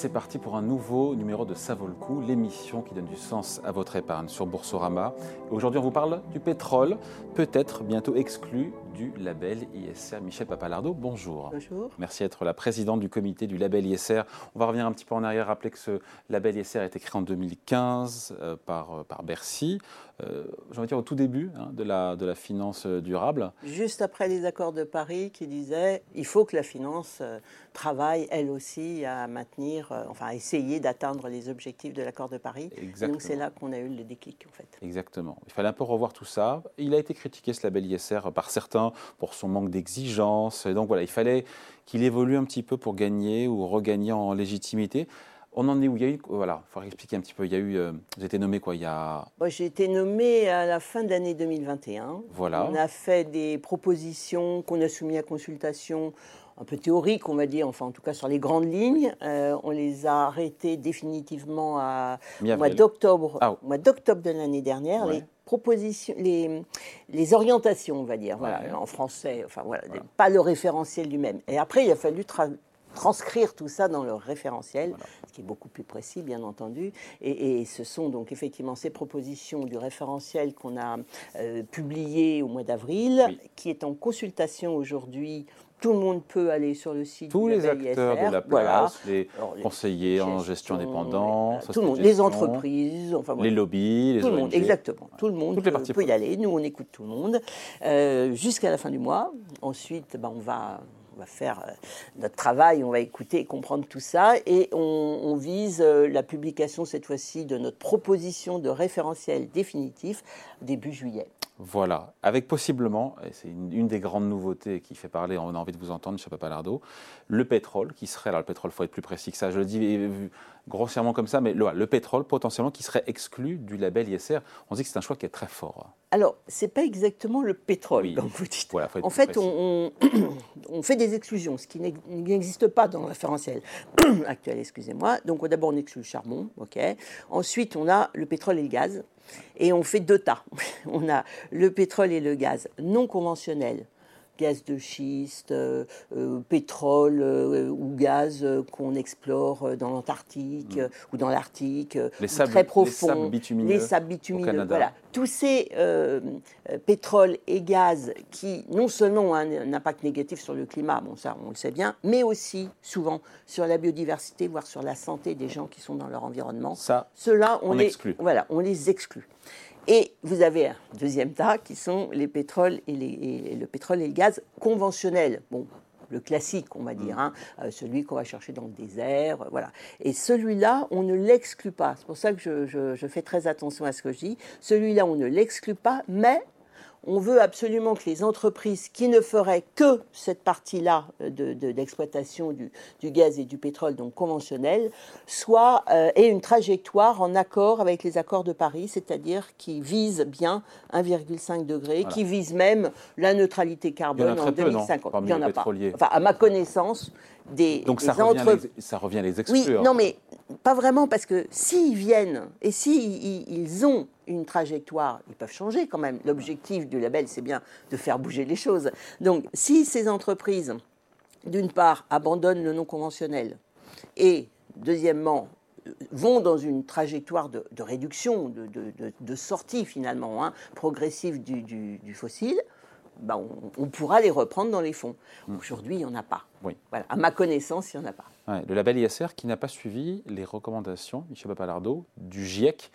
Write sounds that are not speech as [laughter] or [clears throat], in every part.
C'est parti pour un nouveau numéro de Ça l'émission qui donne du sens à votre épargne sur Boursorama. Aujourd'hui, on vous parle du pétrole, peut-être bientôt exclu du label ISR. Michel Papalardo, bonjour. Bonjour. Merci d'être la présidente du comité du label ISR. On va revenir un petit peu en arrière, rappeler que ce label ISR a été créé en 2015 euh, par, euh, par Bercy. Euh, J'ai envie de dire au tout début hein, de, la, de la finance durable. Juste après les accords de Paris qui disaient il faut que la finance euh, travaille elle aussi à maintenir, euh, enfin à essayer d'atteindre les objectifs de l'accord de Paris. Exactement. donc c'est là qu'on a eu le déclic en fait. Exactement. Il fallait un peu revoir tout ça. Il a été critiqué ce label ISR par certains pour son manque d'exigence. Et donc voilà, il fallait qu'il évolue un petit peu pour gagner ou regagner en légitimité. On en est où? Il y a eu, voilà, il faudrait expliquer un petit peu. Il y a eu, euh, vous avez été nommé quoi Il y a, j'ai été nommée à la fin de l'année 2021. voilà, On a fait des propositions qu'on a soumises à consultation un peu théoriques, on va dire, enfin en tout cas sur les grandes lignes. Euh, on les a arrêtées définitivement à, au mois d'octobre, Ah. d'octobre de l'année dernière. Ouais. Les propositions, les, les orientations, on va dire, voilà, Ouais. en français, enfin voilà, Voilà. pas le référentiel lui-même. Et après, il a fallu tra- transcrire tout ça dans le référentiel, Voilà. ce qui est beaucoup plus précis, bien entendu. Et, et ce sont donc effectivement ces propositions du référentiel qu'on a euh, publié au mois d'avril, Oui. qui est en consultation aujourd'hui. Tout le monde peut aller sur le site tous les acteurs ISR, de la voilà. place, les Alors, les conseillers en gestion indépendante, les- tout le monde, sociétés de les gestion, entreprises, enfin voilà. les lobbies, les Tout le monde, exactement. Tout le monde Toutes peut, y aller. Nous, on écoute tout le monde euh, jusqu'à la fin du mois. Ensuite, on va. On va faire euh, notre travail, on va écouter et comprendre tout ça, et on, on vise euh, la publication cette fois-ci de notre proposition de référentiel définitif début juillet. Voilà, avec possiblement, et c'est une, une des grandes nouveautés qui fait parler, on a envie de vous entendre, M. Papalardo, le pétrole qui serait, alors le pétrole, il faut être plus précis que ça, je le dis grossièrement comme ça, mais le, le pétrole potentiellement qui serait exclu du label ISR. On dit que c'est un choix qui est très fort. Alors, c'est pas exactement le pétrole, Oui. comme vous dites. Voilà, faut être En fait, on, on- fait des exclusions, ce qui n'ex- n'existe pas dans le référentiel [clears throat] actuel, excusez-moi. Donc, d'abord, on exclut le charbon, ok. Ensuite, on a le pétrole et le gaz, et on fait deux tas. [laughs] On a le pétrole et le gaz non conventionnels, gaz de schiste, euh, euh, pétrole euh, ou gaz qu'on explore dans l'Antarctique euh, ou dans l'Arctique, Les sables- très les profond, sables bitumineux les sables au bitumineux, Canada. voilà tous ces pétroles et gaz qui non seulement ont un, un impact négatif sur le climat, bon ça on le sait bien, mais aussi souvent sur la biodiversité, voire sur la santé des gens qui sont dans leur environnement. Ça, Ceux-là, on, on les exclut. Voilà, on les exclut. Et vous avez un deuxième tas qui sont les pétroles et, les- et le pétrole et le gaz conventionnels. Bon, le classique, on va dire, hein, euh, celui qu'on va chercher dans le désert, euh, voilà. Et celui-là, on ne l'exclut pas. C'est pour ça que je, je- je fais très attention à ce que je dis. Celui-là, on ne l'exclut pas, mais on veut absolument que les entreprises qui ne feraient que cette partie-là euh, de- de- d'exploitation du, du gaz et du pétrole, donc conventionnel, soient, euh, aient une trajectoire en accord avec les accords de Paris, c'est-à-dire qui visent bien 1,5 degré, Voilà. qui visent même la neutralité carbone en non, 2050. parmi Il n'y en a pas. Enfin, à ma connaissance, des, donc des ça revient, entre- les, ça revient oui, non, mais pas vraiment, parce que s'ils viennent et s'ils ils ont une trajectoire, ils peuvent changer quand même. L'objectif du label, c'est bien de faire bouger les choses. Donc, si ces entreprises, d'une part, abandonnent le non conventionnel et, deuxièmement, vont dans une trajectoire de, de réduction, de, de- de- de sortie finalement hein, progressive du, du- du fossile, ben, on, on pourra les reprendre dans les fonds. Aujourd'hui, il n'y en a pas. Oui. Voilà. À ma connaissance, il n'y en a pas. Ouais, le label ISR qui n'a pas suivi les recommandations, Michel Papalardo, du GIEC,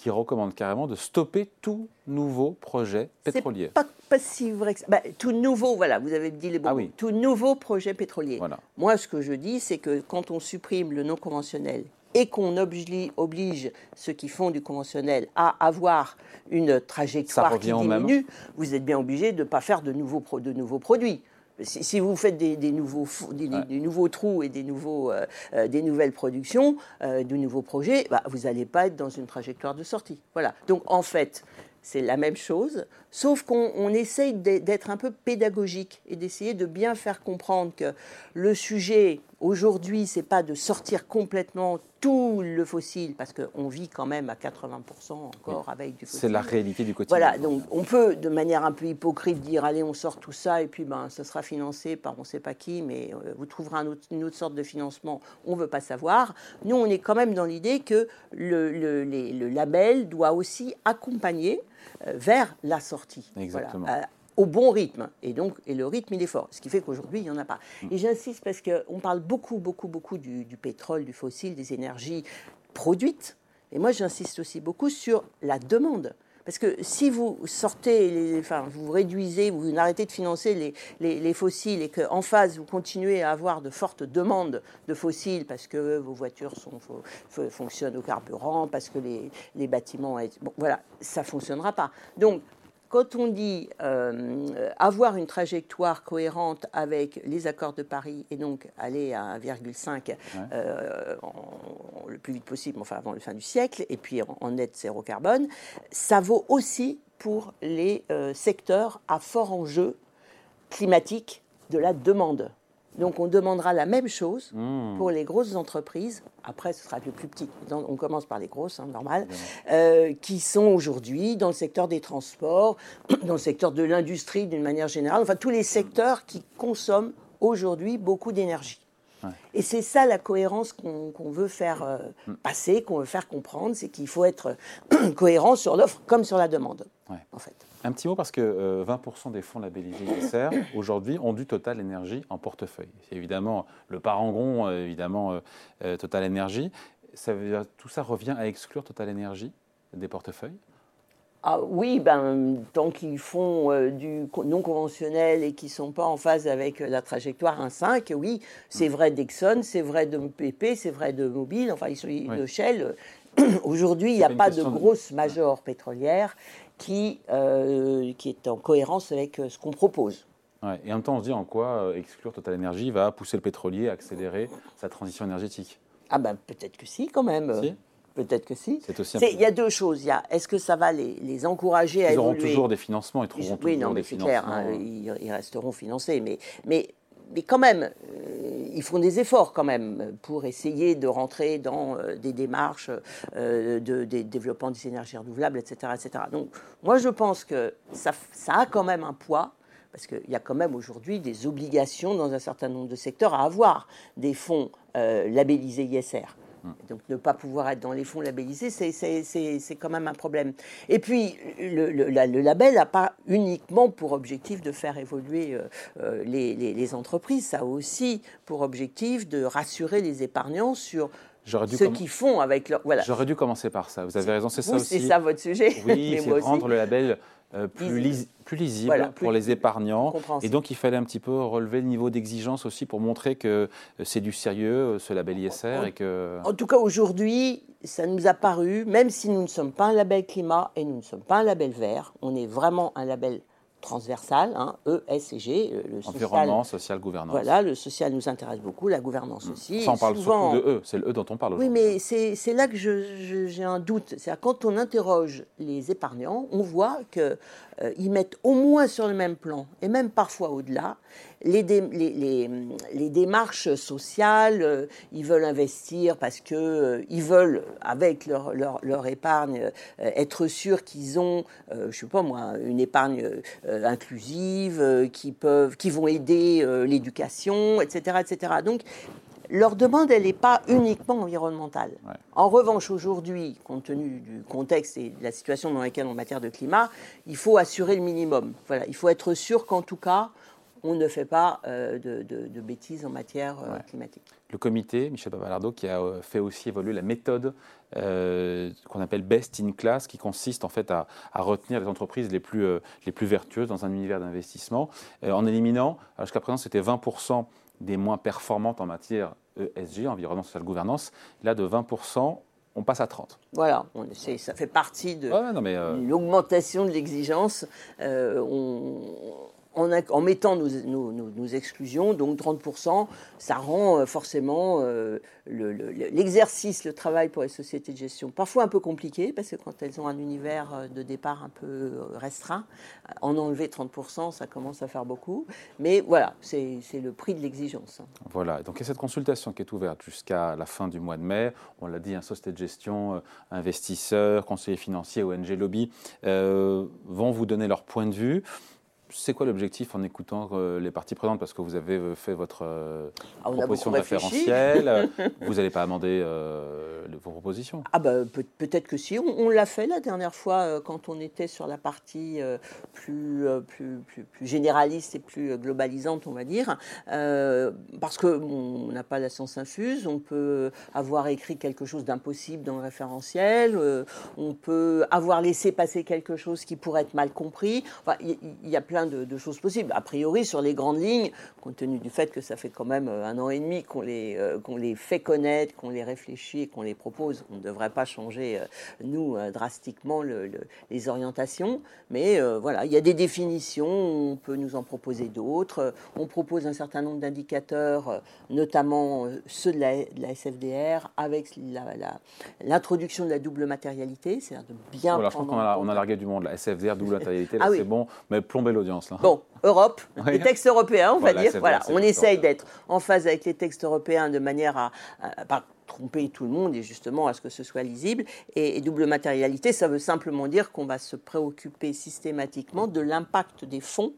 qui recommande carrément de stopper tout nouveau projet pétrolier. Pas, pas si vrai que ça. Bah, tout nouveau, voilà, vous avez dit les bons Ah oui. Tout nouveau projet pétrolier. Voilà. Moi, ce que je dis, c'est que quand on supprime le non conventionnel et qu'on oblige, oblige ceux qui font du conventionnel à avoir une trajectoire qui diminue, vous êtes bien obligé de ne pas faire de nouveaux, pro- de nouveaux produits. Si, si vous faites des, des nouveaux, des, des- Ouais. des nouveaux trous et des, nouveaux, euh, euh, des nouvelles productions, euh, de nouveaux projets, bah, vous n'allez pas être dans une trajectoire de sortie. Voilà. Donc en fait, c'est la même chose, sauf qu'on on essaye d'être un peu pédagogique et d'essayer de bien faire comprendre que le sujet aujourd'hui, c'est pas de sortir complètement tout le fossile, parce qu'on vit quand même à 80% encore avec du fossile. C'est la réalité du quotidien. Voilà, donc on peut de manière un peu hypocrite dire allez, on sort tout ça et puis ben, ça sera financé par on ne sait pas qui, mais euh, vous trouverez une autre sorte de financement, on ne veut pas savoir. Nous, on est quand même dans l'idée que le, le, label doit aussi accompagner euh, vers la sortie. Exactement. Euh, au bon rythme. Et donc, et le rythme, il est fort. Ce qui fait qu'aujourd'hui, il n'y en a pas. Et j'insiste parce qu'on parle beaucoup, beaucoup, beaucoup du, pétrole, du fossile, des énergies produites. Et moi, j'insiste aussi beaucoup sur la demande. Parce que si vous sortez, les, enfin, vous réduisez, vous arrêtez de financer les, les, les fossiles et qu'en phase, vous continuez à avoir de fortes demandes de fossiles parce que vos voitures sont, fonctionnent au carburant, parce que les, les bâtiments. Bon, voilà, ça ne fonctionnera pas. Donc, quand on dit euh, avoir une trajectoire cohérente avec les accords de Paris et donc aller à 1,5 euh, le plus vite possible, enfin avant la fin du siècle, et puis en, net zéro carbone, ça vaut aussi pour les euh, secteurs à fort enjeu climatique de la demande. Donc on demandera la même chose hmm. pour les grosses entreprises. Après, ce sera le plus petit. On commence par les grosses, hein, normal, euh, qui sont aujourd'hui dans le secteur des transports, [clears throat] dans le secteur de l'industrie d'une manière générale, enfin tous les secteurs qui consomment aujourd'hui beaucoup d'énergie. Et c'est ça la cohérence qu'on veut faire euh, hmm. passer, qu'on veut faire comprendre, c'est qu'il faut être [clears throat] cohérent sur l'offre comme sur la demande, en fait. Un petit mot parce que 20% euh, des fonds labellisés ISR [coughs] aujourd'hui ont du Total Énergie en portefeuille. C'est évidemment le parangon, euh, évidemment euh, Total Énergie. Ça veut tout ça revient à exclure Total Énergie des portefeuilles? Ah oui, ben, tant qu'ils font du non conventionnel et qu'ils ne sont pas en phase avec la trajectoire 1.5, oui, c'est vrai d'Exxon, c'est vrai de PP, c'est vrai de Mobile, enfin, ils sont de Shell. Aujourd'hui, il n'y a pas de grosse major pétrolière qui, euh, qui est en cohérence avec euh, ce qu'on propose. Et en même temps, on se dit en quoi euh, exclure Total Energy va pousser le pétrolier à accélérer sa transition énergétique? Ah ben peut-être que si quand même. Si? Peut-être que si. Il y a deux choses. Il est-ce que ça va les, les encourager à ils évoluer Ils auront toujours des financements. Ils trouveront oui, toujours non, mais c'est clair. Hein, ils, ils, resteront financés. Mais, mais mais quand même, euh, ils font des efforts quand même pour essayer de rentrer dans euh, des démarches euh, de, développement des énergies renouvelables, etc., etc. Donc, moi, je pense que ça, ça a quand même un poids parce qu'il y a quand même aujourd'hui des obligations dans un certain nombre de secteurs à avoir des fonds labellisés ISR. Donc ne pas pouvoir être dans les fonds labellisés, c'est quand même un problème. Et puis le, le, label n'a pas uniquement pour objectif de faire évoluer euh, euh, les, les, entreprises, ça a aussi pour objectif de rassurer les épargnants sur ce qu'ils font avec leur... Voilà. J'aurais dû commencer par ça, vous avez raison, c'est ça aussi. C'est ça votre sujet. Oui, [laughs] c'est rendre le label euh, plus, plus, lisible pour les épargnants. Et donc, il fallait un petit peu relever le niveau d'exigence aussi pour montrer que euh, c'est du sérieux, euh, ce label ISR. Et que... En tout cas, aujourd'hui, ça nous a paru, même si nous ne sommes pas un label climat et nous ne sommes pas un label vert, on est vraiment un label transversale, hein, E, S et G. Euh, le Environnement, social, gouvernance. Voilà, le social nous intéresse beaucoup, la gouvernance hmm. aussi. Ça, on parle souvent... surtout de E, c'est le E dont on parle Oui, mais c'est là que j'ai un doute. C'est quand on interroge les épargnants, on voit qu'ils euh, mettent au moins sur le même plan, et même parfois au-delà, les, les, démarches sociales, euh, ils veulent investir parce qu'ils euh, veulent, avec leur, leur, épargne, euh, être sûrs qu'ils ont, je ne sais pas moi, une épargne inclusive, qui, peuvent, qui vont aider l'éducation, etc., etc. Donc, leur demande, elle n'est pas uniquement environnementale. En revanche, aujourd'hui, compte tenu du contexte et de la situation dans laquelle on en matière de climat, il faut assurer le minimum. Voilà, il faut être sûr qu'en tout cas, on ne fait pas euh, de, bêtises en matière euh, climatique. Le comité, Michel Babalardo, qui a euh, fait aussi évoluer la méthode qu'on appelle Best in Class, qui consiste en fait à, retenir les entreprises les plus, les plus vertueuses dans un univers d'investissement, en éliminant, jusqu'à présent c'était 20% des moins performantes en matière ESG, environnement, social, gouvernance. Là, de 20%, on passe à 30. Voilà, on ça fait partie de l'augmentation de l'exigence. on, en, mettant nos, exclusions, donc 30%, ça rend euh, forcément euh, l'exercice, le, travail pour les sociétés de gestion parfois un peu compliqué, parce que quand elles ont un univers euh, de départ un peu restreint, en enlever 30%, ça commence à faire beaucoup. Mais voilà, c'est le prix de l'exigence. Voilà, donc il y a cette consultation qui est ouverte jusqu'à la fin du mois de mai. On l'a dit, un société de gestion, investisseurs, conseillers financiers, ONG Lobby vont vous donner leur point de vue c'est quoi l'objectif en écoutant euh, les parties prenantes? Parce que vous avez euh, fait votre euh, ah, proposition de référentiel, [laughs] vous n'allez pas amender vos propositions? Ah bah, peut-être que si. On, l'a fait la dernière fois quand on était sur la partie plus, plus, plus, généraliste et plus globalisante, on va dire. parce qu'on n'a pas la science infuse, on peut avoir écrit quelque chose d'impossible dans le référentiel, on peut avoir laissé passer quelque chose qui pourrait être mal compris. Il y, y a plein de, choses possibles. A priori, sur les grandes lignes, compte tenu du fait que ça fait quand même euh, un an et demi qu'on les, euh, qu'on les fait connaître, qu'on les réfléchit, qu'on les propose, on ne devrait pas changer, euh, nous, drastiquement les orientations. Mais voilà, il y a des définitions, on peut nous en proposer d'autres. On propose un certain nombre d'indicateurs, notamment ceux de la, SFDR, avec l'introduction de la double matérialité, c'est-à-dire de bien. Voilà, je crois qu'on a, on a largué du monde, la SFDR, double [laughs] matérialité, ah c'est bon, mais plomber l'audience. Bon, Europe, [laughs] les textes européens, on va dire. Voilà, on essaye d'être en phase avec les textes européens de manière à, pas tromper tout le monde et justement à ce que ce soit lisible. Et, double matérialité, ça veut simplement dire qu'on va se préoccuper systématiquement de l'impact des fonds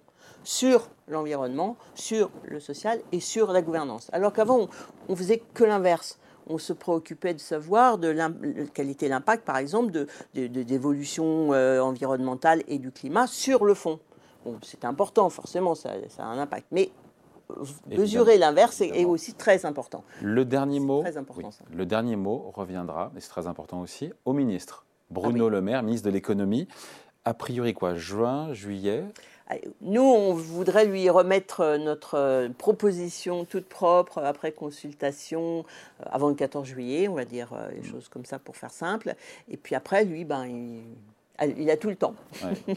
sur l'environnement, sur le social et sur la gouvernance. Alors qu'avant, on, faisait que l'inverse on se préoccupait de savoir de quel était l'impact, par exemple, de, d'évolution euh, environnementale et du climat sur le fond c'est important, forcément, ça, a un impact. Mais euh, mesurer l'inverse est, aussi très important. Le dernier mot, le dernier mot reviendra, et c'est très important aussi, au ministre Bruno ah Le Maire, ministre de l'économie. A priori quoi, juin, juillet? Ah, nous, on voudrait lui remettre euh, notre euh, proposition toute propre après consultation avant le 14 juillet, on va dire les mm. choses comme ça pour faire simple. Et puis après, lui, ben, il il a tout le temps.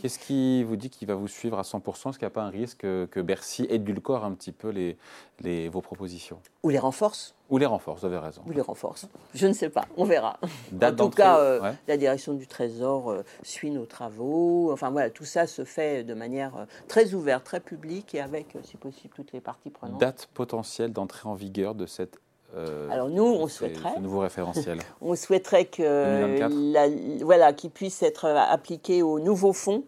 Qu'est-ce qui vous dit qu'il va vous suivre à 100% Est-ce qu'il n'y a pas un risque que Bercy édulcore un petit peu les, vos propositions? Ou les renforce Ou les renforce, vous avez raison. Ou les renforce. Je ne sais pas, on verra. en tout cas, euh, la direction du Trésor euh, suit nos travaux. Enfin voilà, tout ça se fait de manière euh, très ouverte, très publique et avec, si possible, toutes les parties prenantes. Date potentielle d'entrée en vigueur de cette euh, Alors nous, on souhaiterait. nouveau référentiel. [laughs] on souhaiterait que voilà, qu'il puisse être appliqué aux nouveaux fonds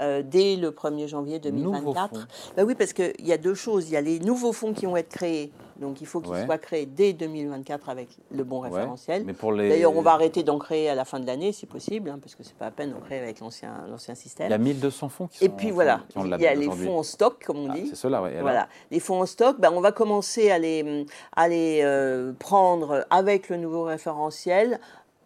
euh, dès le 1er janvier 2024. Ben oui, parce qu'il y a deux choses. Il y a les nouveaux fonds qui vont être créés. Donc il faut qu'ils soient créés dès 2024 avec le bon référentiel. D'ailleurs, on va arrêter d'en créer à la fin de l'année, si possible, hein, parce que c'est pas à peine d'en créer avec l'ancien système. Il y a 1200 fonds qui sont Et puis voilà, il y a les fonds en stock, comme on ah, dit. C'est cela, oui. Voilà, les fonds en stock, ben, on va commencer à les, à les euh, prendre avec le nouveau référentiel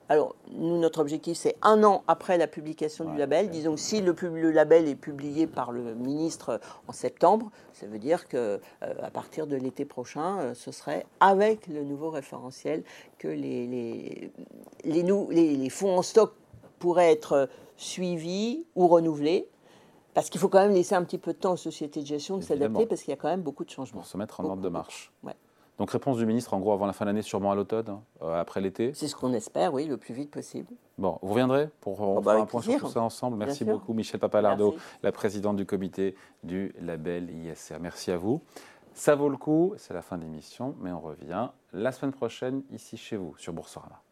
alors, nous, notre objectif, c'est un an après la publication du label. Disons, si le, label est publié par le ministre en septembre, ça veut dire que euh, à partir de l'été prochain, euh, ce serait avec le nouveau référentiel que les, les, fonds en stock pourraient être suivis ou renouvelés. Parce qu'il faut quand même laisser un petit peu de temps aux sociétés de gestion de s'adapter parce qu'il y a quand même beaucoup de changements. Pour se mettre en ordre de marche. Donc réponse du ministre, en gros, avant la fin de l'année, sûrement à l'automne, hein, euh, après l'été C'est ce qu'on espère, oui, le plus vite possible. Bon, vous reviendrez pour oh, faire bah, un point sur tout ça ensemble. Merci beaucoup, Michel Papalardo, la présidente du comité du label ISR. Merci à vous. Ça vaut le coup, c'est la fin de l'émission, mais on revient la semaine prochaine ici chez vous, sur Boursorama.